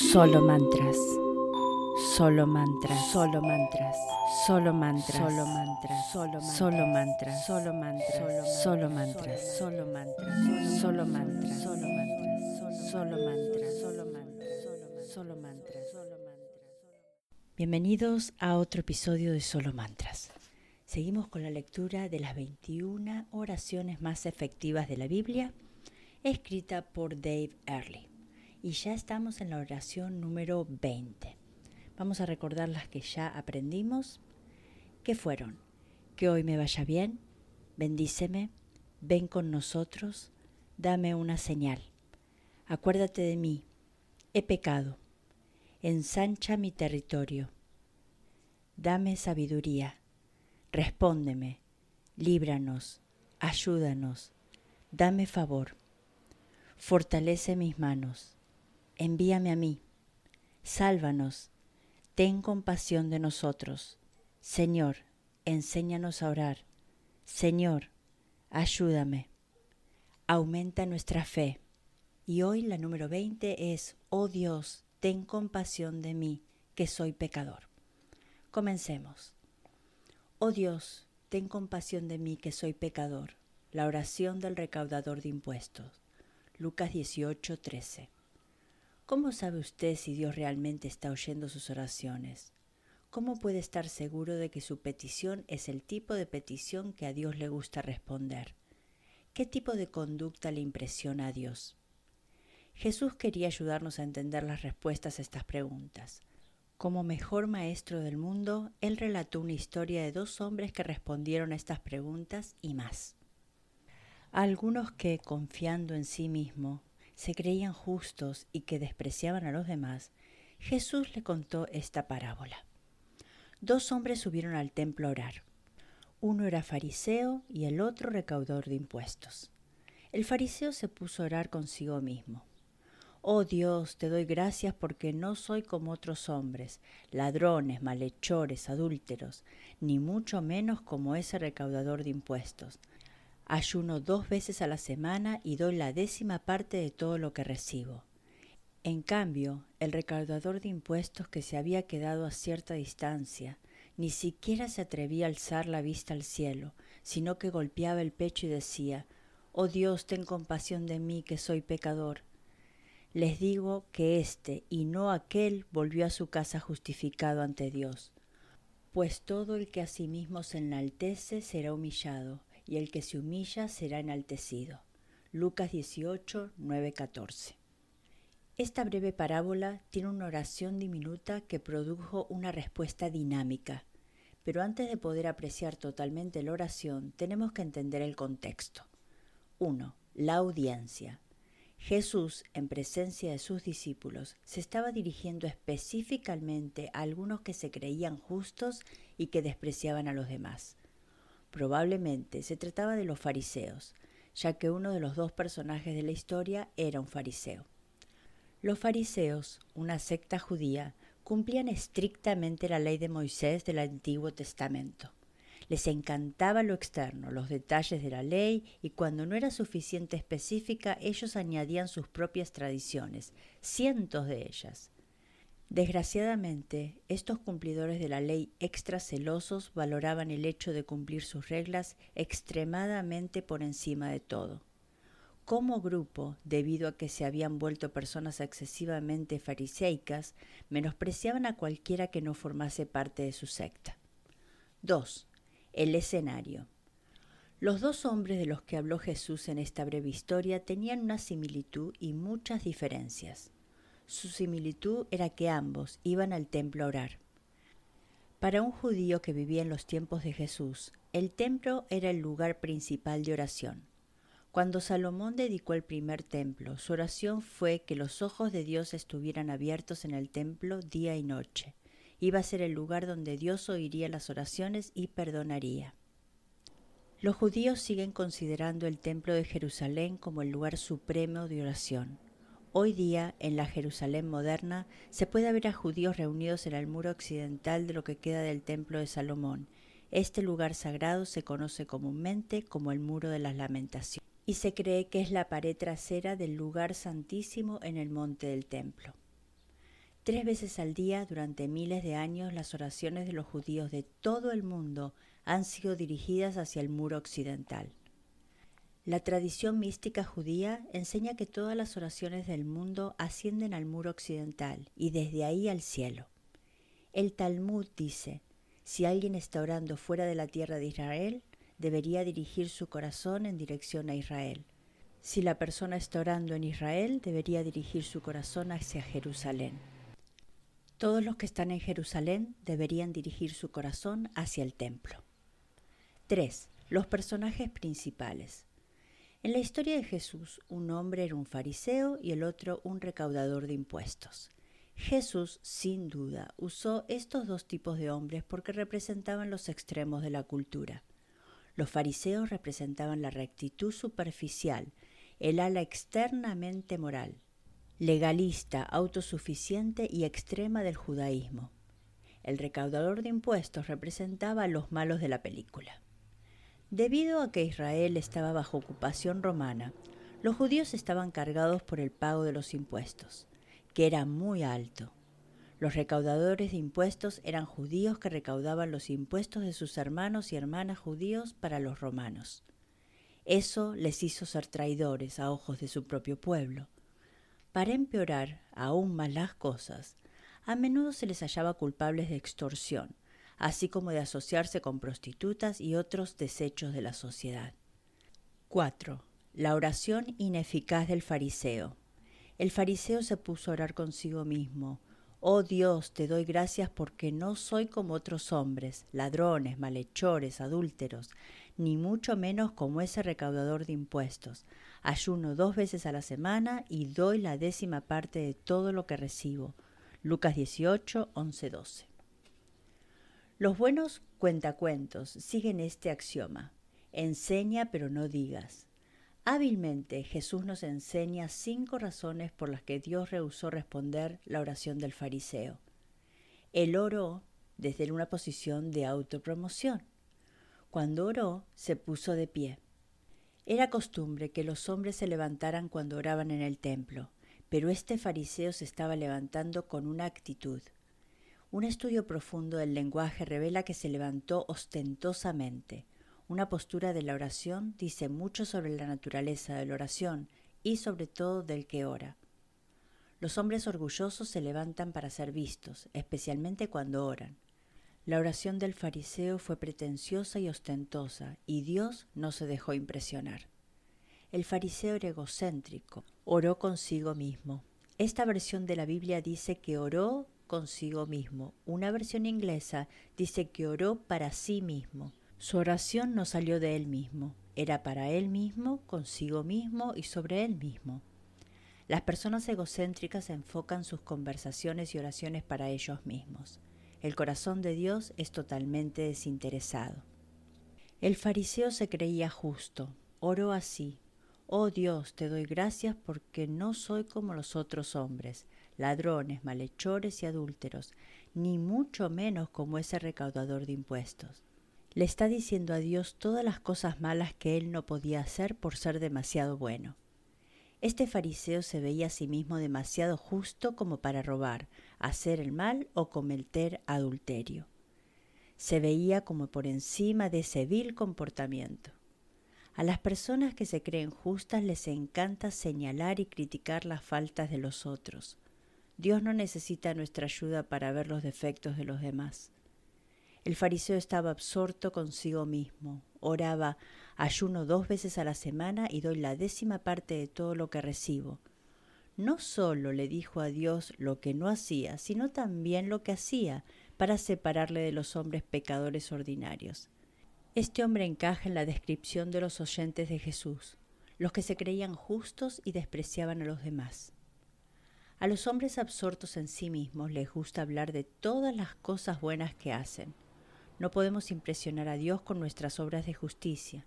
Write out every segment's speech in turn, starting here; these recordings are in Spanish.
Solo mantras. Solo mantras. Solo mantras. Solo mantras. Solo mantras. Solo solo mantras. Solo mantras. Solo mantras. Solo mantras. Solo mantras. Solo mantras. Solo mantras. Solo mantras. Solo mantras. Bienvenidos a otro episodio de Solo Mantras. Seguimos con la lectura de las 21 oraciones más efectivas de la Biblia, escrita por Dave Earley y ya estamos en la oración número 20. Vamos a recordar las que ya aprendimos, que fueron, que hoy me vaya bien, bendíceme, ven con nosotros, dame una señal, acuérdate de mí, he pecado, ensancha mi territorio, dame sabiduría, respóndeme, líbranos, ayúdanos, dame favor, fortalece mis manos, envíame a mí. Sálvanos, ten compasión de nosotros. Señor, enséñanos a orar. Señor, ayúdame. Aumenta nuestra fe. Y hoy la número 20 es, oh Dios, ten compasión de mí, que soy pecador. Comencemos. Oh Dios, ten compasión de mí, que soy pecador. La oración del recaudador de impuestos. Lucas 18, 13. ¿Cómo sabe usted si Dios realmente está oyendo sus oraciones? ¿Cómo puede estar seguro de que su petición es el tipo de petición que a Dios le gusta responder? ¿Qué tipo de conducta le impresiona a Dios? Jesús quería ayudarnos a entender las respuestas a estas preguntas. Como mejor maestro del mundo, él relató una historia de dos hombres que respondieron a estas preguntas y más. Algunos que, confiando en sí mismo, se creían justos y que despreciaban a los demás, Jesús le contó esta parábola. Dos hombres subieron al templo a orar. Uno era fariseo y el otro recaudador de impuestos. El fariseo se puso a orar consigo mismo. Oh Dios, te doy gracias porque no soy como otros hombres, ladrones, malhechores, adúlteros, ni mucho menos como ese recaudador de impuestos. Ayuno dos veces a la semana y doy la décima parte de todo lo que recibo. En cambio, el recaudador de impuestos que se había quedado a cierta distancia, ni siquiera se atrevía a alzar la vista al cielo, sino que golpeaba el pecho y decía, Oh Dios, ten compasión de mí, que soy pecador. Les digo que éste y no aquel volvió a su casa justificado ante Dios. Pues todo el que a sí mismo se enaltece será humillado, y el que se humilla será enaltecido. Lucas 18, 9, 14. Esta breve parábola tiene una oración diminuta que produjo una respuesta dinámica, pero antes de poder apreciar totalmente la oración tenemos que entender el contexto. 1. La audiencia. Jesús, en presencia de sus discípulos, se estaba dirigiendo específicamente a algunos que se creían justos y que despreciaban a los demás. Probablemente se trataba de los fariseos, ya que uno de los dos personajes de la historia era un fariseo. Los fariseos, una secta judía, cumplían estrictamente la ley de Moisés del Antiguo Testamento. Les encantaba lo externo, los detalles de la ley, y cuando no era suficiente específica, ellos añadían sus propias tradiciones, cientos de ellas. Desgraciadamente, estos cumplidores de la ley extracelosos valoraban el hecho de cumplir sus reglas extremadamente por encima de todo. Como grupo, debido a que se habían vuelto personas excesivamente fariseicas, menospreciaban a cualquiera que no formase parte de su secta. 2. El escenario. Los dos hombres de los que habló Jesús en esta breve historia tenían una similitud y muchas diferencias. Su similitud era que ambos iban al templo a orar. Para un judío que vivía en los tiempos de Jesús, el templo era el lugar principal de oración. Cuando Salomón dedicó el primer templo, su oración fue que los ojos de Dios estuvieran abiertos en el templo día y noche. Iba a ser el lugar donde Dios oiría las oraciones y perdonaría. Los judíos siguen considerando el templo de Jerusalén como el lugar supremo de oración. Hoy día, en la Jerusalén moderna, se puede ver a judíos reunidos en el muro occidental de lo que queda del Templo de Salomón. Este lugar sagrado se conoce comúnmente como el Muro de las Lamentaciones y se cree que es la pared trasera del lugar santísimo en el monte del templo. Tres veces al día durante miles de años las oraciones de los judíos de todo el mundo han sido dirigidas hacia el muro occidental. La tradición mística judía enseña que todas las oraciones del mundo ascienden al muro occidental y desde ahí al cielo. El Talmud dice, si alguien está orando fuera de la tierra de Israel, debería dirigir su corazón en dirección a Israel. Si la persona está orando en Israel, debería dirigir su corazón hacia Jerusalén. Todos los que están en Jerusalén deberían dirigir su corazón hacia el templo. 3. Los personajes principales. En la historia de Jesús, un hombre era un fariseo y el otro un recaudador de impuestos. Jesús, sin duda, usó estos dos tipos de hombres porque representaban los extremos de la cultura. Los fariseos representaban la rectitud superficial, el ala externamente moral, legalista, autosuficiente y extrema del judaísmo. El recaudador de impuestos representaba a los malos de la película. Debido a que Israel estaba bajo ocupación romana, los judíos estaban cargados por el pago de los impuestos, que era muy alto. Los recaudadores de impuestos eran judíos que recaudaban los impuestos de sus hermanos y hermanas judíos para los romanos. Eso les hizo ser traidores a ojos de su propio pueblo. Para empeorar aún más las cosas, a menudo se les hallaba culpables de extorsión, así como de asociarse con prostitutas y otros desechos de la sociedad. 4. La oración ineficaz del fariseo. El fariseo se puso a orar consigo mismo. Oh Dios, te doy gracias porque no soy como otros hombres, ladrones, malhechores, adúlteros, ni mucho menos como ese recaudador de impuestos. Ayuno dos veces a la semana y doy la décima parte de todo lo que recibo. Lucas 18, 11, 12. Los buenos cuentacuentos siguen este axioma. Enseña pero no digas. Hábilmente Jesús nos enseña cinco razones por las que Dios rehusó responder la oración del fariseo. Él oró desde una posición de autopromoción. Cuando oró, se puso de pie. Era costumbre que los hombres se levantaran cuando oraban en el templo, pero este fariseo se estaba levantando con una actitud, un estudio profundo del lenguaje revela que se levantó ostentosamente. Una postura de la oración dice mucho sobre la naturaleza de la oración y sobre todo del que ora. Los hombres orgullosos se levantan para ser vistos, especialmente cuando oran. La oración del fariseo fue pretenciosa y ostentosa, y Dios no se dejó impresionar. El fariseo era egocéntrico, oró consigo mismo. Esta versión de la Biblia dice que oró consigo mismo. Una versión inglesa dice que oró para sí mismo. Su oración no salió de él mismo, era para él mismo, consigo mismo y sobre él mismo. Las personas egocéntricas enfocan sus conversaciones y oraciones para ellos mismos. El corazón de Dios es totalmente desinteresado. El fariseo se creía justo, oró así. Oh Dios, te doy gracias porque no soy como los otros hombres, ladrones, malhechores y adúlteros, ni mucho menos como ese recaudador de impuestos. Le está diciendo a Dios todas las cosas malas que él no podía hacer por ser demasiado bueno. Este fariseo se veía a sí mismo demasiado justo como para robar, hacer el mal o cometer adulterio. Se veía como por encima de ese vil comportamiento. A las personas que se creen justas les encanta señalar y criticar las faltas de los otros. Dios no necesita nuestra ayuda para ver los defectos de los demás. El fariseo estaba absorto consigo mismo, oraba, ayuno dos veces a la semana y doy la décima parte de todo lo que recibo. No solo le dijo a Dios lo que no hacía, sino también lo que hacía para separarle de los hombres pecadores ordinarios. Este hombre encaja en la descripción de los oyentes de Jesús, los que se creían justos y despreciaban a los demás. A los hombres absortos en sí mismos les gusta hablar de todas las cosas buenas que hacen. No podemos impresionar a Dios con nuestras obras de justicia.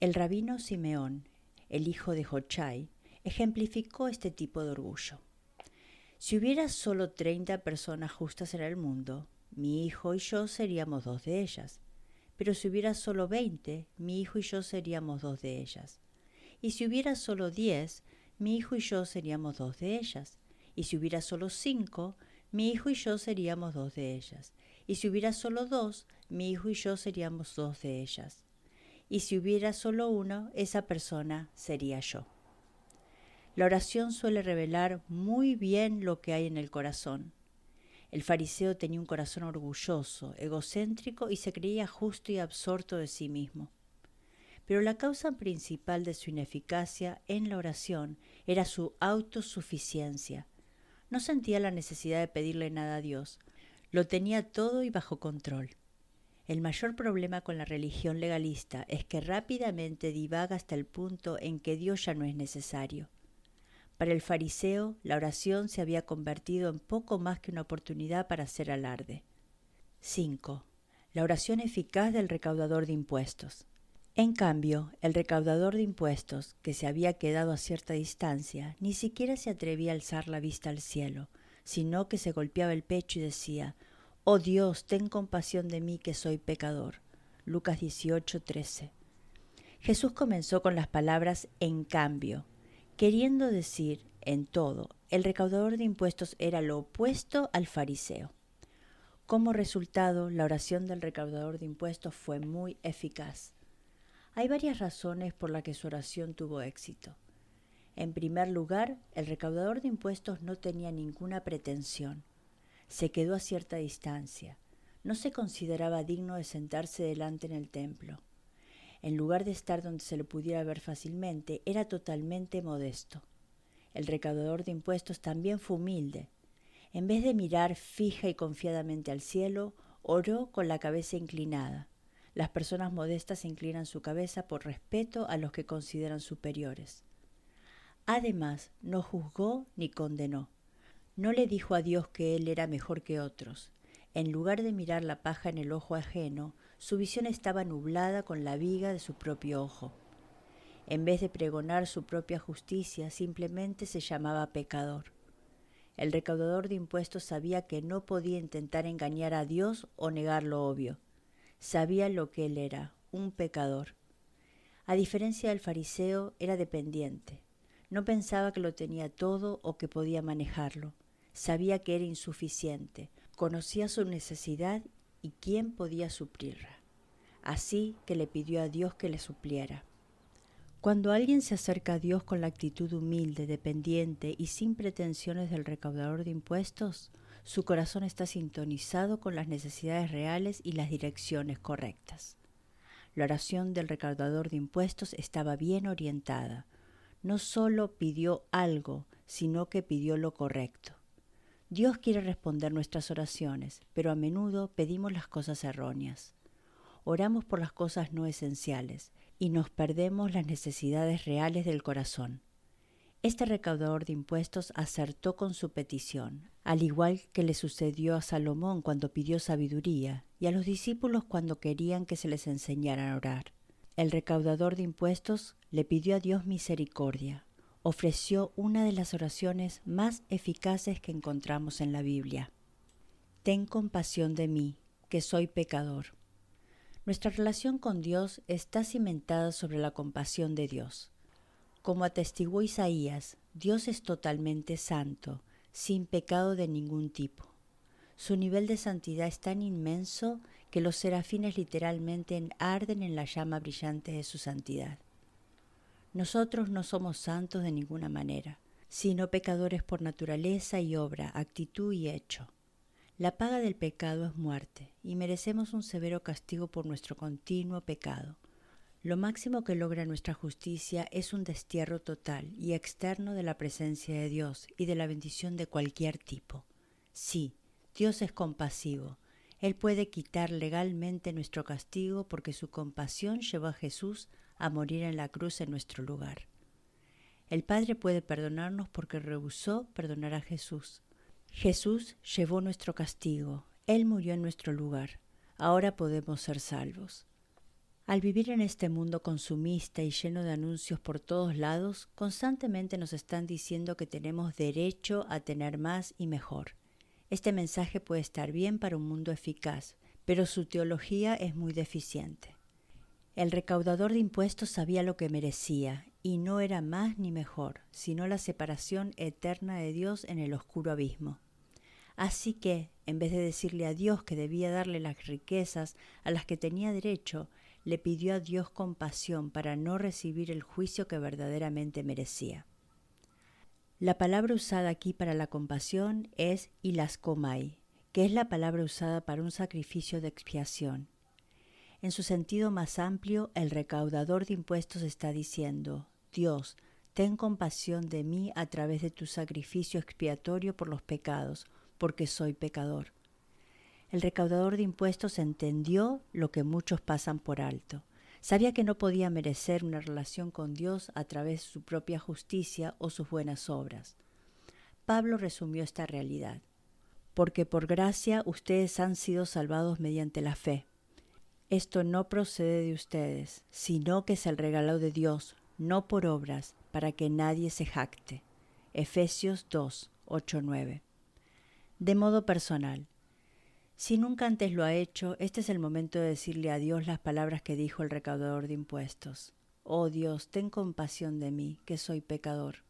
El rabino Simeón, el hijo de Jochai, ejemplificó este tipo de orgullo. Si hubiera solo treinta personas justas en el mundo, mi hijo y yo seríamos dos de ellas. Pero si hubiera solo veinte, mi hijo y yo seríamos dos de ellas. Y si hubiera solo diez, mi hijo y yo seríamos dos de ellas, y si hubiera solo cinco, mi hijo y yo seríamos dos de ellas. Y si hubiera solo dos, mi hijo y yo seríamos dos de ellas. Y si hubiera solo uno, esa persona sería yo. La oración suele revelar muy bien lo que hay en el corazón. El fariseo tenía un corazón orgulloso, egocéntrico y se creía justo y absorto de sí mismo. Pero la causa principal de su ineficacia en la oración era su autosuficiencia. No sentía la necesidad de pedirle nada a Dios. Lo tenía todo y bajo control. El mayor problema con la religión legalista es que rápidamente divaga hasta el punto en que Dios ya no es necesario. Para el fariseo, la oración se había convertido en poco más que una oportunidad para hacer alarde. 5. La oración eficaz del recaudador de impuestos. En cambio, el recaudador de impuestos, que se había quedado a cierta distancia, ni siquiera se atrevía a alzar la vista al cielo, sino que se golpeaba el pecho y decía, Oh Dios, ten compasión de mí que soy pecador. Lucas 18, 13. Jesús comenzó con las palabras en cambio, Queriendo decir, en todo, el recaudador de impuestos era lo opuesto al fariseo. Como resultado, la oración del recaudador de impuestos fue muy eficaz. Hay varias razones por las que su oración tuvo éxito. En primer lugar, el recaudador de impuestos no tenía ninguna pretensión. Se quedó a cierta distancia. No se consideraba digno de sentarse delante en el templo en lugar de estar donde se lo pudiera ver fácilmente, era totalmente modesto. El recaudador de impuestos también fue humilde. En vez de mirar fija y confiadamente al cielo, oró con la cabeza inclinada. Las personas modestas inclinan su cabeza por respeto a los que consideran superiores. Además, no juzgó ni condenó. No le dijo a Dios que él era mejor que otros. En lugar de mirar la paja en el ojo ajeno, su visión estaba nublada con la viga de su propio ojo. En vez de pregonar su propia justicia, simplemente se llamaba pecador. El recaudador de impuestos sabía que no podía intentar engañar a Dios o negar lo obvio. Sabía lo que él era, un pecador. A diferencia del fariseo, era dependiente. No pensaba que lo tenía todo o que podía manejarlo. Sabía que era insuficiente. Conocía su necesidad y quién podía suplirla. Así que le pidió a Dios que le supliera. Cuando alguien se acerca a Dios con la actitud humilde, dependiente y sin pretensiones del recaudador de impuestos, su corazón está sintonizado con las necesidades reales y las direcciones correctas. La oración del recaudador de impuestos estaba bien orientada. No solo pidió algo, sino que pidió lo correcto. Dios quiere responder nuestras oraciones, pero a menudo pedimos las cosas erróneas. Oramos por las cosas no esenciales y nos perdemos las necesidades reales del corazón. Este recaudador de impuestos acertó con su petición, al igual que le sucedió a Salomón cuando pidió sabiduría y a los discípulos cuando querían que se les enseñara a orar. El recaudador de impuestos le pidió a Dios misericordia, ofreció una de las oraciones más eficaces que encontramos en la Biblia. Ten compasión de mí, que soy pecador. Nuestra relación con Dios está cimentada sobre la compasión de Dios. Como atestiguó Isaías, Dios es totalmente santo, sin pecado de ningún tipo. Su nivel de santidad es tan inmenso que los serafines literalmente arden en la llama brillante de su santidad. Nosotros no somos santos de ninguna manera, sino pecadores por naturaleza y obra, actitud y hecho. La paga del pecado es muerte, y merecemos un severo castigo por nuestro continuo pecado. Lo máximo que logra nuestra justicia es un destierro total y externo de la presencia de Dios y de la bendición de cualquier tipo. Sí, Dios es compasivo. Él puede quitar legalmente nuestro castigo porque su compasión llevó a Jesús a morir en la cruz en nuestro lugar. El Padre puede perdonarnos porque rehusó perdonar a Jesús. Jesús llevó nuestro castigo, Él murió en nuestro lugar, ahora podemos ser salvos. Al vivir en este mundo consumista y lleno de anuncios por todos lados, constantemente nos están diciendo que tenemos derecho a tener más y mejor. Este mensaje puede estar bien para un mundo eficaz, pero su teología es muy deficiente. El recaudador de impuestos sabía lo que merecía, y no era más ni mejor, sino la separación eterna de Dios en el oscuro abismo. Así que, en vez de decirle a Dios que debía darle las riquezas a las que tenía derecho, le pidió a Dios compasión para no recibir el juicio que verdaderamente merecía. La palabra usada aquí para la compasión es ilaskomai, que es la palabra usada para un sacrificio de expiación. En su sentido más amplio, el recaudador de impuestos está diciendo, Dios, ten compasión de mí a través de tu sacrificio expiatorio por los pecados, porque soy pecador. El recaudador de impuestos entendió lo que muchos pasan por alto. Sabía que no podía merecer una relación con Dios a través de su propia justicia o sus buenas obras. Pablo resumió esta realidad. Porque por gracia ustedes han sido salvados mediante la fe. Esto no procede de ustedes, sino que es el regalo de Dios, no por obras, para que nadie se jacte. Efesios 2, 8, 9. De modo personal, si nunca antes lo ha hecho, este es el momento de decirle a Dios las palabras que dijo el recaudador de impuestos. Oh Dios, ten compasión de mí, que soy pecador.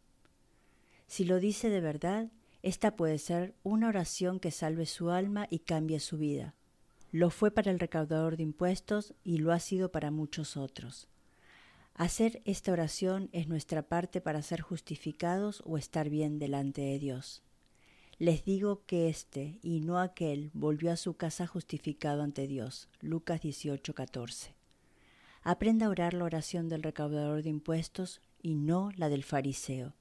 Si lo dice de verdad, esta puede ser una oración que salve su alma y cambie su vida. Lo fue para el recaudador de impuestos y lo ha sido para muchos otros. Hacer esta oración es nuestra parte para ser justificados o estar bien delante de Dios. Les digo que éste y no aquel volvió a su casa justificado ante Dios. Lucas 18:14. Aprenda a orar la oración del recaudador de impuestos y no la del fariseo.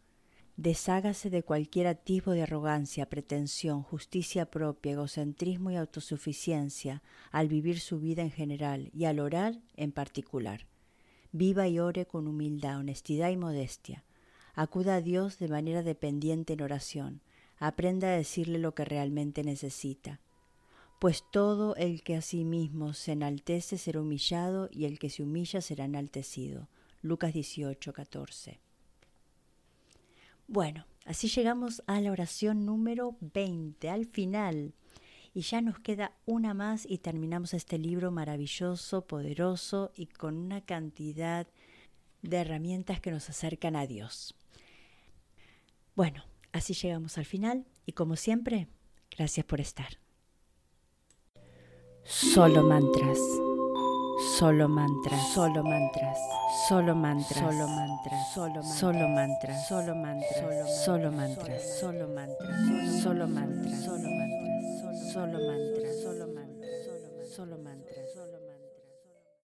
Deshágase de cualquier atisbo de arrogancia, pretensión, justicia propia, egocentrismo y autosuficiencia al vivir su vida en general y al orar en particular. Viva y ore con humildad, honestidad y modestia. Acuda a Dios de manera dependiente en oración aprenda a decirle lo que realmente necesita. Pues todo el que a sí mismo se enaltece será humillado y el que se humilla será enaltecido. Lucas 18, 14. Bueno, así llegamos a la oración número 20, al final. Y ya nos queda una más y terminamos este libro maravilloso, poderoso y con una cantidad de herramientas que nos acercan a Dios. Bueno, Así llegamos al final y como siempre, gracias por estar. Solo mantras. Solo mantras, solo mantras, solo mantras, solo mantras, solo mantras, solo mantras, solo mantras, solo mantras, solo mantras, solo mantras, solo mantras, solo mantras, solo mantras, solo mantras.